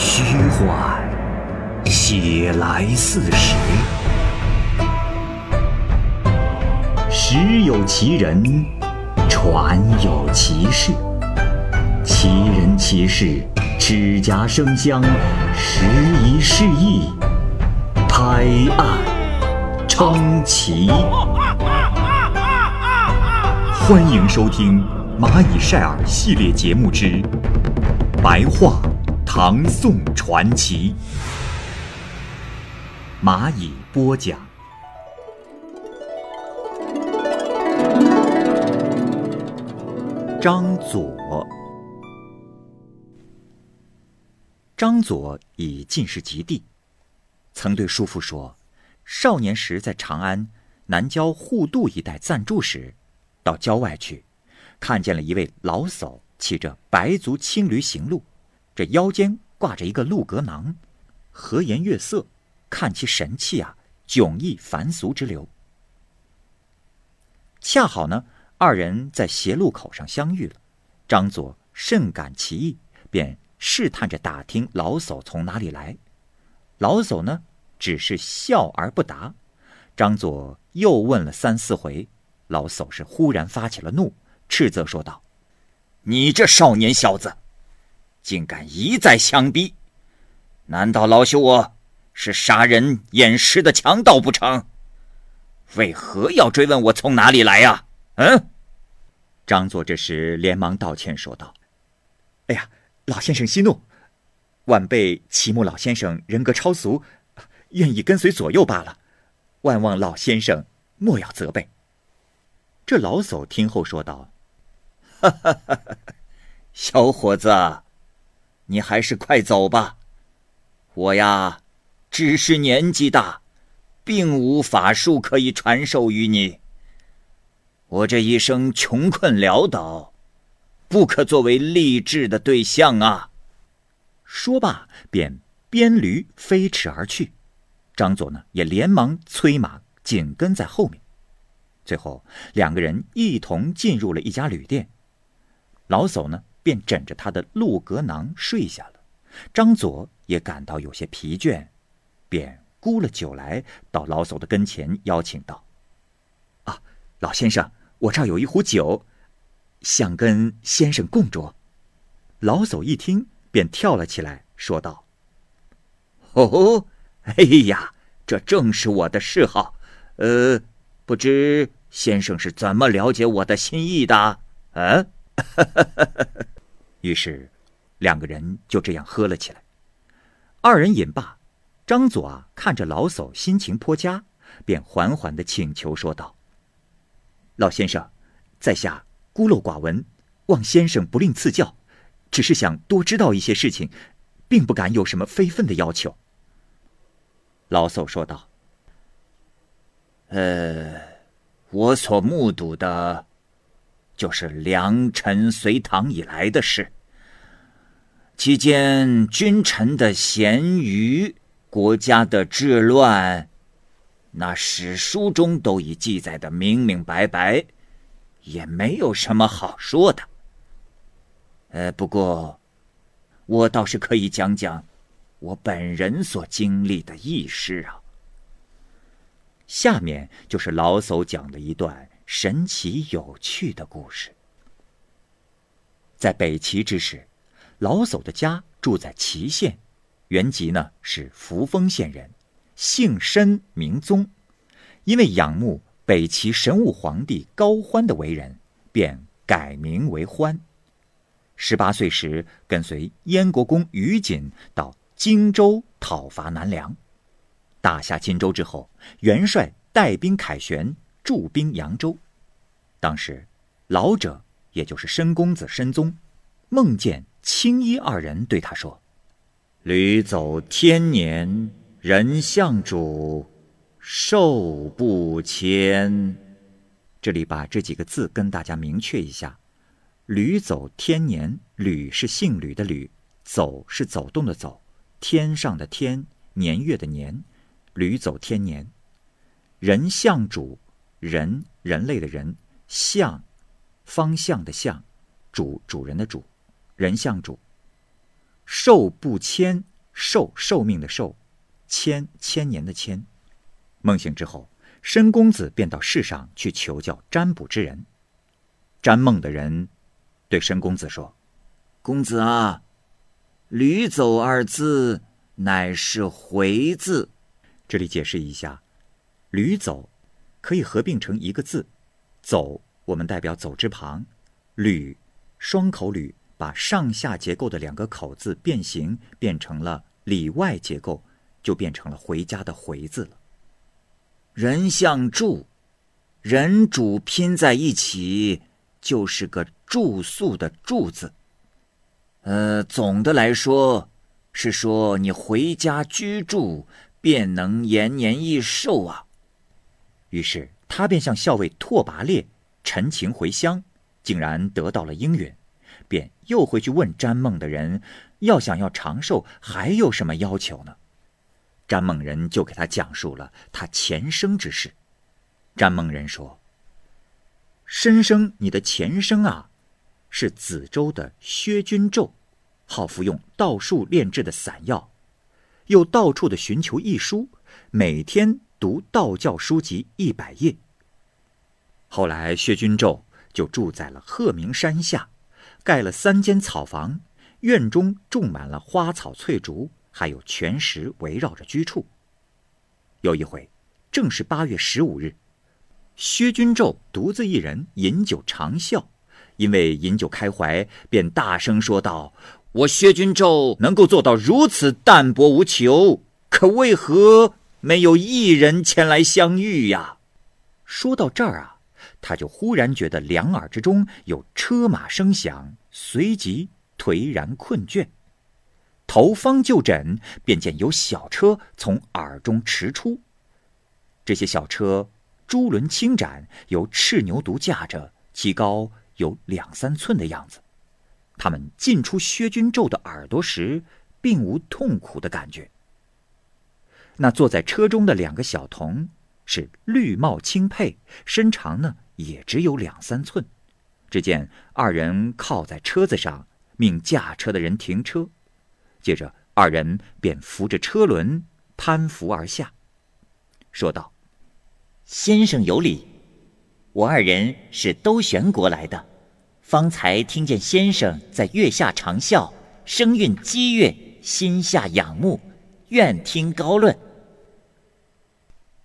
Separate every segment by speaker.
Speaker 1: 虚幻，写来似实。实有其人，传有其事。其人其事，指甲生香，时移世易，拍案称奇。欢迎收听《蚂蚁晒尔》系列节目之《白话唐宋传奇》，蚂蚁播讲。张佐，张佐已进士及第，曾对叔父说，少年时在长安南郊户渡一带暂住时。到郊外去，看见了一位老叟骑着白足青驴行路，这腰间挂着一个鹿格囊，和颜悦色，看其神气啊，迥异凡俗之流。恰好呢，二人在斜路口上相遇了，张佐甚感奇异，便试探着打听老叟从哪里来。老叟呢，只是笑而不答。张佐又问了三四回。老叟是忽然发起了怒，斥责说道：“你这少年小子，竟敢一再相逼！难道老朽我是杀人掩尸的强盗不成？为何要追问我从哪里来呀？”嗯。张作这时连忙道歉说道：“哎呀，老先生息怒，晚辈齐木老先生人格超俗，愿意跟随左右罢了，万望老先生莫要责备。”这老叟听后说道：“哈哈哈哈小伙子，你还是快走吧。我呀，只是年纪大，并无法术可以传授于你。我这一生穷困潦倒，不可作为励志的对象啊。”说罢，便鞭驴飞驰而去。张佐呢，也连忙催马紧跟在后面。最后，两个人一同进入了一家旅店。老叟呢，便枕着他的鹿格囊睡下了。张佐也感到有些疲倦，便沽了酒来到老叟的跟前，邀请道：“啊，老先生，我这儿有一壶酒，想跟先生共酌。”老叟一听，便跳了起来，说道：“哦，哎呀，这正是我的嗜好。呃，不知……”先生是怎么了解我的心意的？嗯，于是两个人就这样喝了起来。二人饮罢，张佐啊看着老叟心情颇佳，便缓缓的请求说道：“老先生，在下孤陋寡闻，望先生不吝赐教，只是想多知道一些事情，并不敢有什么非分的要求。”老叟说道：“呃。”我所目睹的，就是良辰隋唐以来的事。期间君臣的咸鱼，国家的治乱，那史书中都已记载的明明白白，也没有什么好说的。呃，不过，我倒是可以讲讲我本人所经历的轶事啊。下面就是老叟讲的一段神奇有趣的故事。在北齐之时，老叟的家住在祁县，原籍呢是扶风县人，姓申名宗。因为仰慕北齐神武皇帝高欢的为人，便改名为欢。十八岁时，跟随燕国公于锦到荆州讨伐南梁。打下荆州之后，元帅带兵凯旋，驻兵扬州。当时，老者也就是申公子申宗，梦见青衣二人对他说：“旅走天年，人向主，寿不迁。”这里把这几个字跟大家明确一下：“旅走天年，吕是姓吕的吕，走是走动的走，天上的天，年月的年。”驴走天年，人向主，人人类的人向，方向的向，主主人的主，人向主。寿不千，寿寿命的寿，千千年的千。梦醒之后，申公子便到世上去求教占卜之人。占梦的人对申公子说：“
Speaker 2: 公子啊，驴走二字乃是回字。”
Speaker 1: 这里解释一下，驴走可以合并成一个字，走我们代表走之旁，吕双口吕。把上下结构的两个口字变形，变成了里外结构，就变成了回家的回字了。
Speaker 2: 人像住，人主拼在一起就是个住宿的住字。呃，总的来说是说你回家居住，便能延年益寿啊。
Speaker 1: 于是他便向校尉拓跋烈陈情回乡，竟然得到了应允。便又回去问詹梦的人，要想要长寿，还有什么要求呢？詹梦人就给他讲述了他前生之事。詹梦人说：“申生，你的前生啊，是子州的薛君胄，好服用道术炼制的散药，又到处的寻求医书，每天读道教书籍一百页。后来薛君胄就住在了鹤鸣山下。”盖了三间草房，院中种满了花草翠竹，还有泉石围绕着居处。有一回，正是八月十五日，薛君胄独自一人饮酒长啸，因为饮酒开怀，便大声说道：“我薛君胄能够做到如此淡泊无求，可为何没有一人前来相遇呀？”说到这儿啊。他就忽然觉得两耳之中有车马声响，随即颓然困倦。头方就诊，便见有小车从耳中驰出。这些小车珠轮轻展，由赤牛犊驾着，其高有两三寸的样子。他们进出薛君胄的耳朵时，并无痛苦的感觉。那坐在车中的两个小童是绿帽青佩，身长呢？也只有两三寸，只见二人靠在车子上，命驾车的人停车，接着二人便扶着车轮攀扶而下，说道：“
Speaker 3: 先生有礼，我二人是兜玄国来的，方才听见先生在月下长啸，声韵激越，心下仰慕，愿听高论。”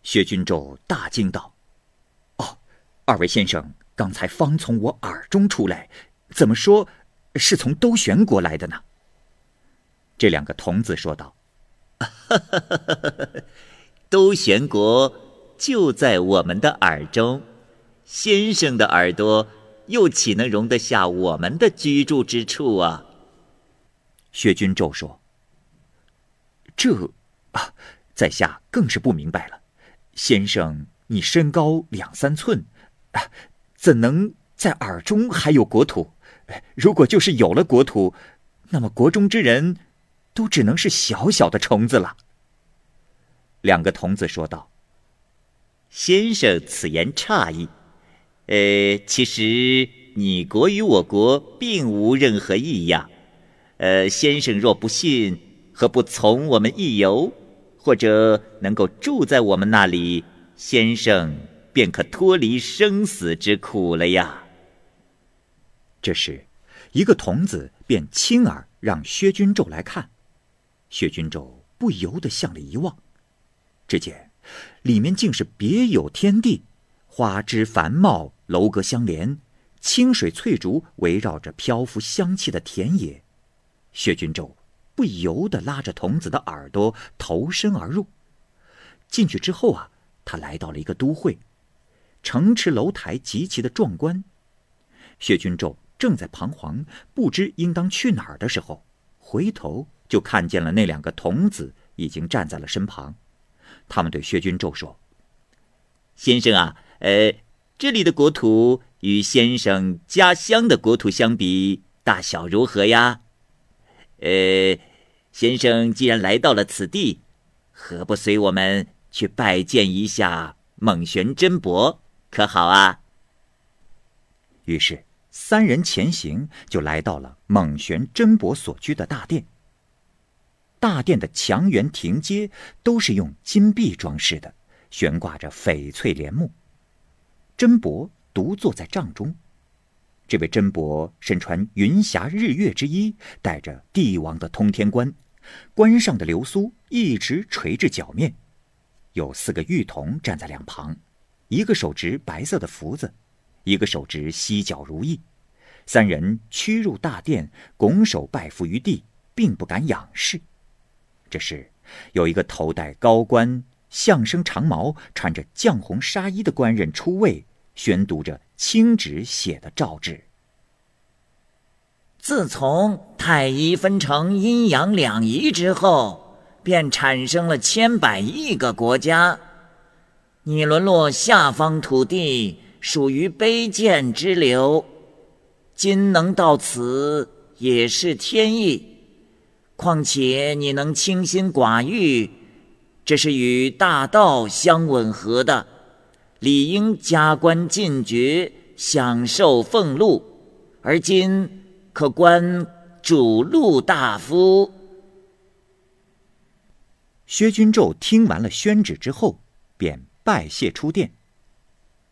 Speaker 1: 薛君胄大惊道。哦二位先生刚才方从我耳中出来，怎么说是从兜玄国来的呢？这两个童子说道：“
Speaker 3: 兜玄国就在我们的耳中，先生的耳朵又岂能容得下我们的居住之处啊？”
Speaker 1: 薛君胄说：“这啊，在下更是不明白了。先生，你身高两三寸。”啊，怎能在耳中还有国土？如果就是有了国土，那么国中之人，都只能是小小的虫子了。两个童子说道：“
Speaker 3: 先生此言差矣。呃，其实你国与我国并无任何异样。呃，先生若不信，何不从我们一游，或者能够住在我们那里？先生。”便可脱离生死之苦了呀。
Speaker 1: 这时，一个童子便轻耳让薛君胄来看。薛君胄不由得向里一望，只见里面竟是别有天地，花枝繁茂，楼阁相连，清水翠竹围绕着漂浮香气的田野。薛君胄不由得拉着童子的耳朵投身而入。进去之后啊，他来到了一个都会。城池楼台极其的壮观，薛君胄正在彷徨，不知应当去哪儿的时候，回头就看见了那两个童子已经站在了身旁。他们对薛君胄说：“
Speaker 3: 先生啊，呃，这里的国土与先生家乡的国土相比，大小如何呀？呃，先生既然来到了此地，何不随我们去拜见一下蒙玄真伯？”可好啊？
Speaker 1: 于是三人前行，就来到了蒙玄真伯所居的大殿。大殿的墙垣亭阶都是用金碧装饰的，悬挂着翡翠帘幕。真伯独坐在帐中。这位真伯身穿云霞日月之衣，戴着帝王的通天冠，冠上的流苏一直垂至脚面。有四个玉童站在两旁，一个手执白色的福子，一个手执犀角如意。三人屈入大殿，拱手拜伏于地，并不敢仰视。这时，有一个头戴高冠、象生长矛、穿着绛红纱衣的官人出位，宣读着青纸写的诏旨。
Speaker 2: 自从太一分成阴阳两仪之后，便产生了千百亿个国家。你沦落下方土地，属于卑贱之流。今能到此，也是天意。况且你能清心寡欲，这是与大道相吻合的，理应加官进爵，享受俸禄。而今可观主路大夫。
Speaker 1: 薛君胄听完了宣旨之后，便拜谢出殿。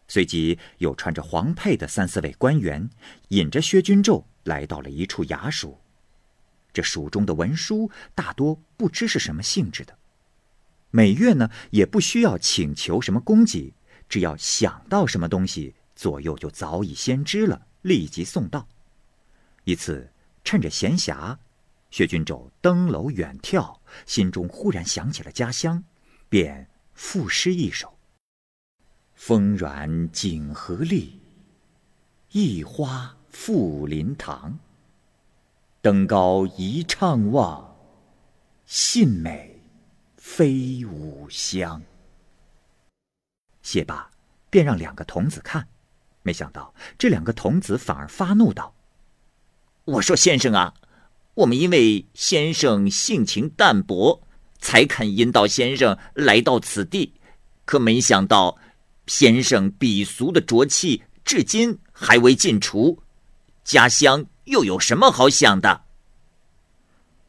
Speaker 1: 随即，又穿着黄佩的三四位官员，引着薛君胄来到了一处衙署。这署中的文书大多不知是什么性质的，每月呢也不需要请求什么供给，只要想到什么东西，左右就早已先知了，立即送到。一次趁着闲暇，薛君胄登楼远眺，心中忽然想起了家乡，便赋诗一首。风软锦和丽，一花复林塘。登高一怅望，信美非吾乡。写罢，便让两个童子看，没想到这两个童子反而发怒道：“
Speaker 3: 我说先生啊，我们因为先生性情淡薄，才肯引导先生来到此地，可没想到。”先生鄙俗的浊气，至今还未尽除，家乡又有什么好想的？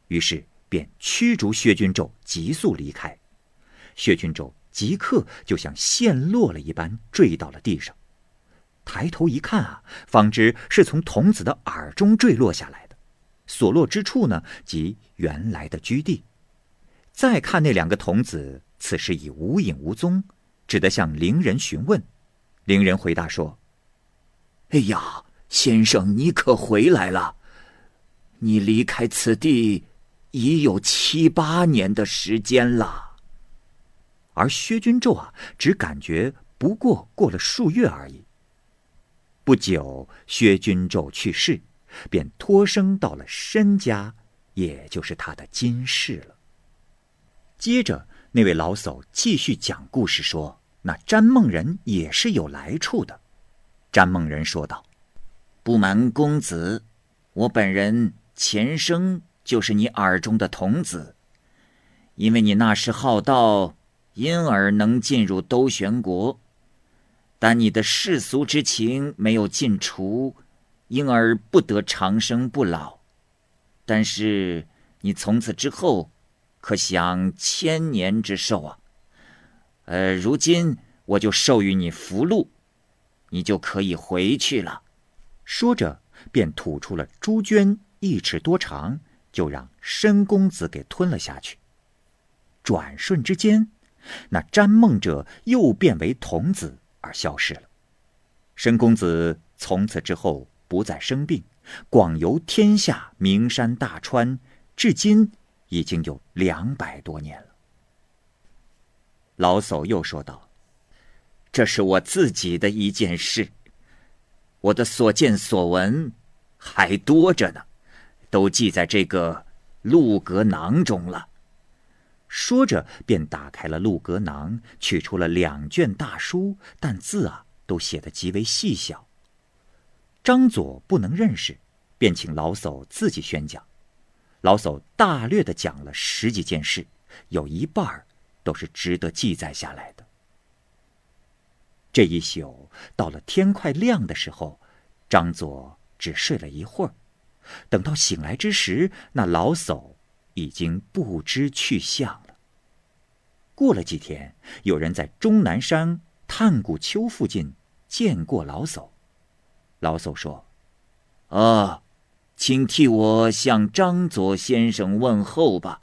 Speaker 1: 于是便驱逐薛君胄，急速离开。薛君胄即刻就像陷落了一般，坠到了地上。抬头一看啊，方知是从童子的耳中坠落下来的，所落之处呢，即原来的居地。再看那两个童子，此时已无影无踪。只得向伶人询问，伶人回答说：“
Speaker 2: 哎呀，先生，你可回来了？你离开此地已有七八年的时间了。”
Speaker 1: 而薛君胄啊，只感觉不过过了数月而已。不久，薛君胄去世，便托生到了申家，也就是他的金室了。接着。那位老叟继续讲故事说：“那詹梦人也是有来处的。”詹梦人说道：“
Speaker 2: 不瞒公子，我本人前生就是你耳中的童子。因为你那时好道，因而能进入兜玄国，但你的世俗之情没有尽除，因而不得长生不老。但是你从此之后。”可享千年之寿啊！呃，如今我就授予你福禄，你就可以回去了。
Speaker 1: 说着，便吐出了猪圈一尺多长，就让申公子给吞了下去。转瞬之间，那占梦者又变为童子而消失了。申公子从此之后不再生病，广游天下名山大川，至今。已经有两百多年了。老叟又说道：“
Speaker 2: 这是我自己的一件事，我的所见所闻还多着呢，都记在这个鹿格囊中了。”
Speaker 1: 说着，便打开了鹿格囊，取出了两卷大书，但字啊都写得极为细小。张佐不能认识，便请老叟自己宣讲。老叟大略的讲了十几件事，有一半都是值得记载下来的。这一宿到了天快亮的时候，张佐只睡了一会儿，等到醒来之时，那老叟已经不知去向了。过了几天，有人在终南山探古丘附近见过老叟。老叟说：“
Speaker 2: 啊，请替我向张佐先生问候吧。”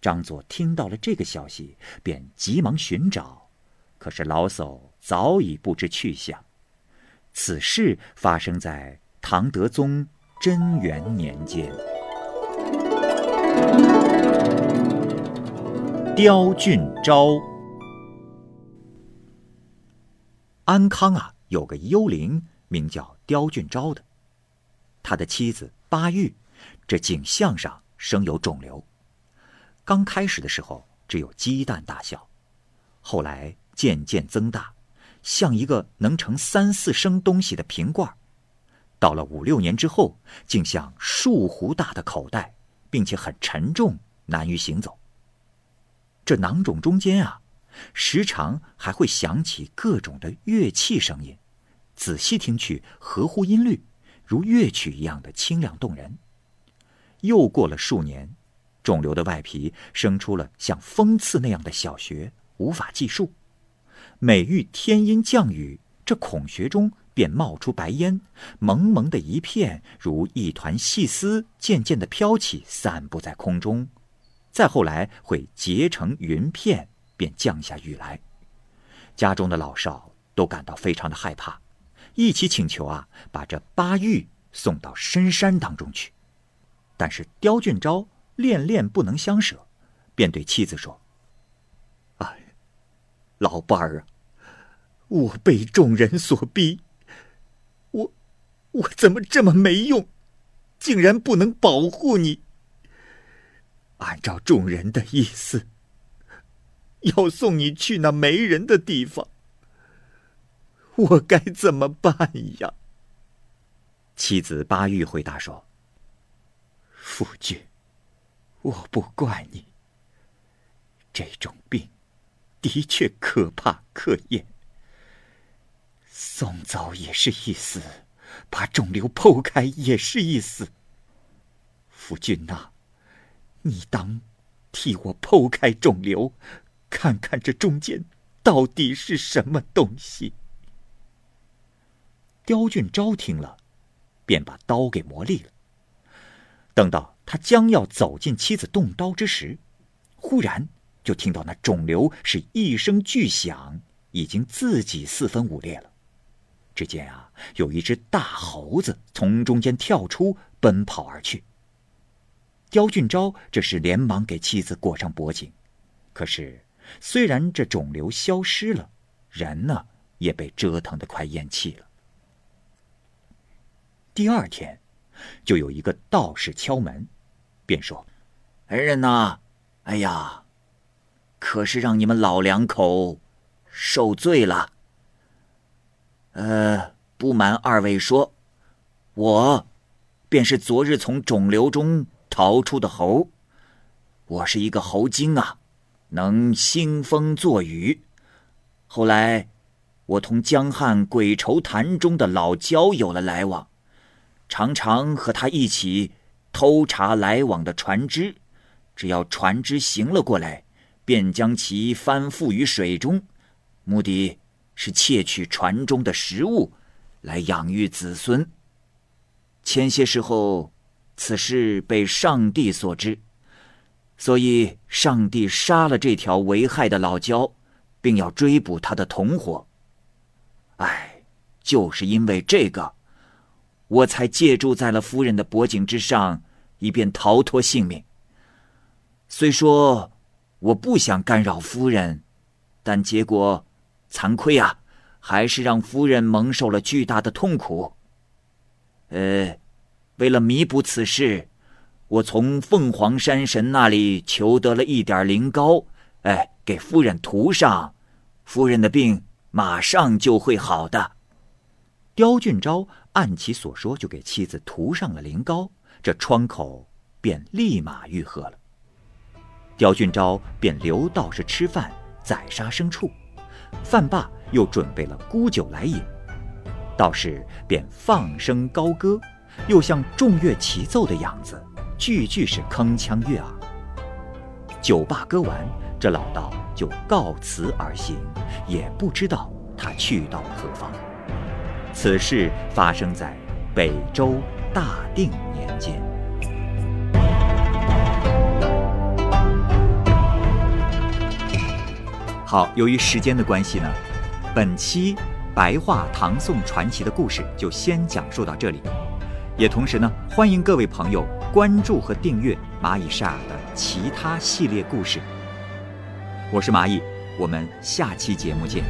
Speaker 1: 张佐听到了这个消息，便急忙寻找，可是老叟早已不知去向。此事发生在唐德宗贞元年间。刁俊昭，安康啊，有个幽灵名叫刁俊昭的，他的妻子巴玉，这颈项上生有肿瘤。刚开始的时候只有鸡蛋大小，后来渐渐增大，像一个能盛三四升东西的瓶罐。到了五六年之后，竟像树壶大的口袋，并且很沉重，难于行走。这囊肿中间啊，时常还会响起各种的乐器声音，仔细听去合乎音律，如乐曲一样的清亮动人。又过了数年，肿瘤的外皮生出了像锋刺那样的小穴，无法计数。每遇天阴降雨，这孔穴中便冒出白烟，蒙蒙的一片，如一团细丝，渐渐的飘起，散布在空中。再后来会结成云片，便降下雨来。家中的老少都感到非常的害怕，一起请求啊，把这八玉送到深山当中去。但是刁俊昭恋恋不能相舍，便对妻子说：“哎，老伴儿啊，我被众人所逼，我怎么这么没用，竟然不能保护你？”按照众人的意思，要送你去那没人的地方，我该怎么办呀？妻子巴玉回答说：“夫君，我不怪你。这种病的确可怕可厌，送走也是一死，把肿瘤剖开也是一死。夫君呐。”你当替我剖开肿瘤，看看这中间到底是什么东西。刁俊昭听了，便把刀给磨利了。等到他将要走进妻子动刀之时，忽然就听到那肿瘤是一声巨响，已经自己四分五裂了。只见啊，有一只大猴子从中间跳出，奔跑而去。刁俊昭这时连忙给妻子裹上脖颈，可是虽然这肿瘤消失了，人呢也被折腾得快咽气了。第二天，就有一个道士敲门，便说：“
Speaker 2: 恩人呐，哎呀，可是让你们老两口受罪了。呃，不瞒二位说，我便是昨日从肿瘤中。”逃出的猴，我是一个猴精啊，能兴风作雨。后来，我同江汉鬼愁潭中的老焦有了来往，常常和他一起偷查来往的船只，只要船只行了过来，便将其翻覆于水中，目的是窃取船中的食物，来养育子孙。前些时候。此事被上帝所知，所以上帝杀了这条为害的老蛟，并要追捕他的同伙。唉，就是因为这个，我才借住在了夫人的脖颈之上，以便逃脱性命。虽说我不想干扰夫人，但结果惭愧啊，还是让夫人蒙受了巨大的痛苦。呃。为了弥补此事，我从凤凰山神那里求得了一点灵膏，哎，给夫人涂上，夫人的病马上就会好的。
Speaker 1: 刁俊昭按其所说，就给妻子涂上了灵膏，这疮口便立马愈合了。刁俊昭便留道士吃饭，宰杀牲畜，饭罢又准备了沽酒来饮，道士便放声高歌。又像众乐齐奏的样子，句句是铿锵悦耳。酒罢歌完，这老道就告辞而行，也不知道他去到何方。此事发生在北周大定年间。好，由于时间的关系呢，本期白话唐宋传奇的故事就先讲述到这里。也同时呢，欢迎各位朋友关注和订阅蚂蚁沙尔的其他系列故事。我是蚂蚁，我们下期节目见。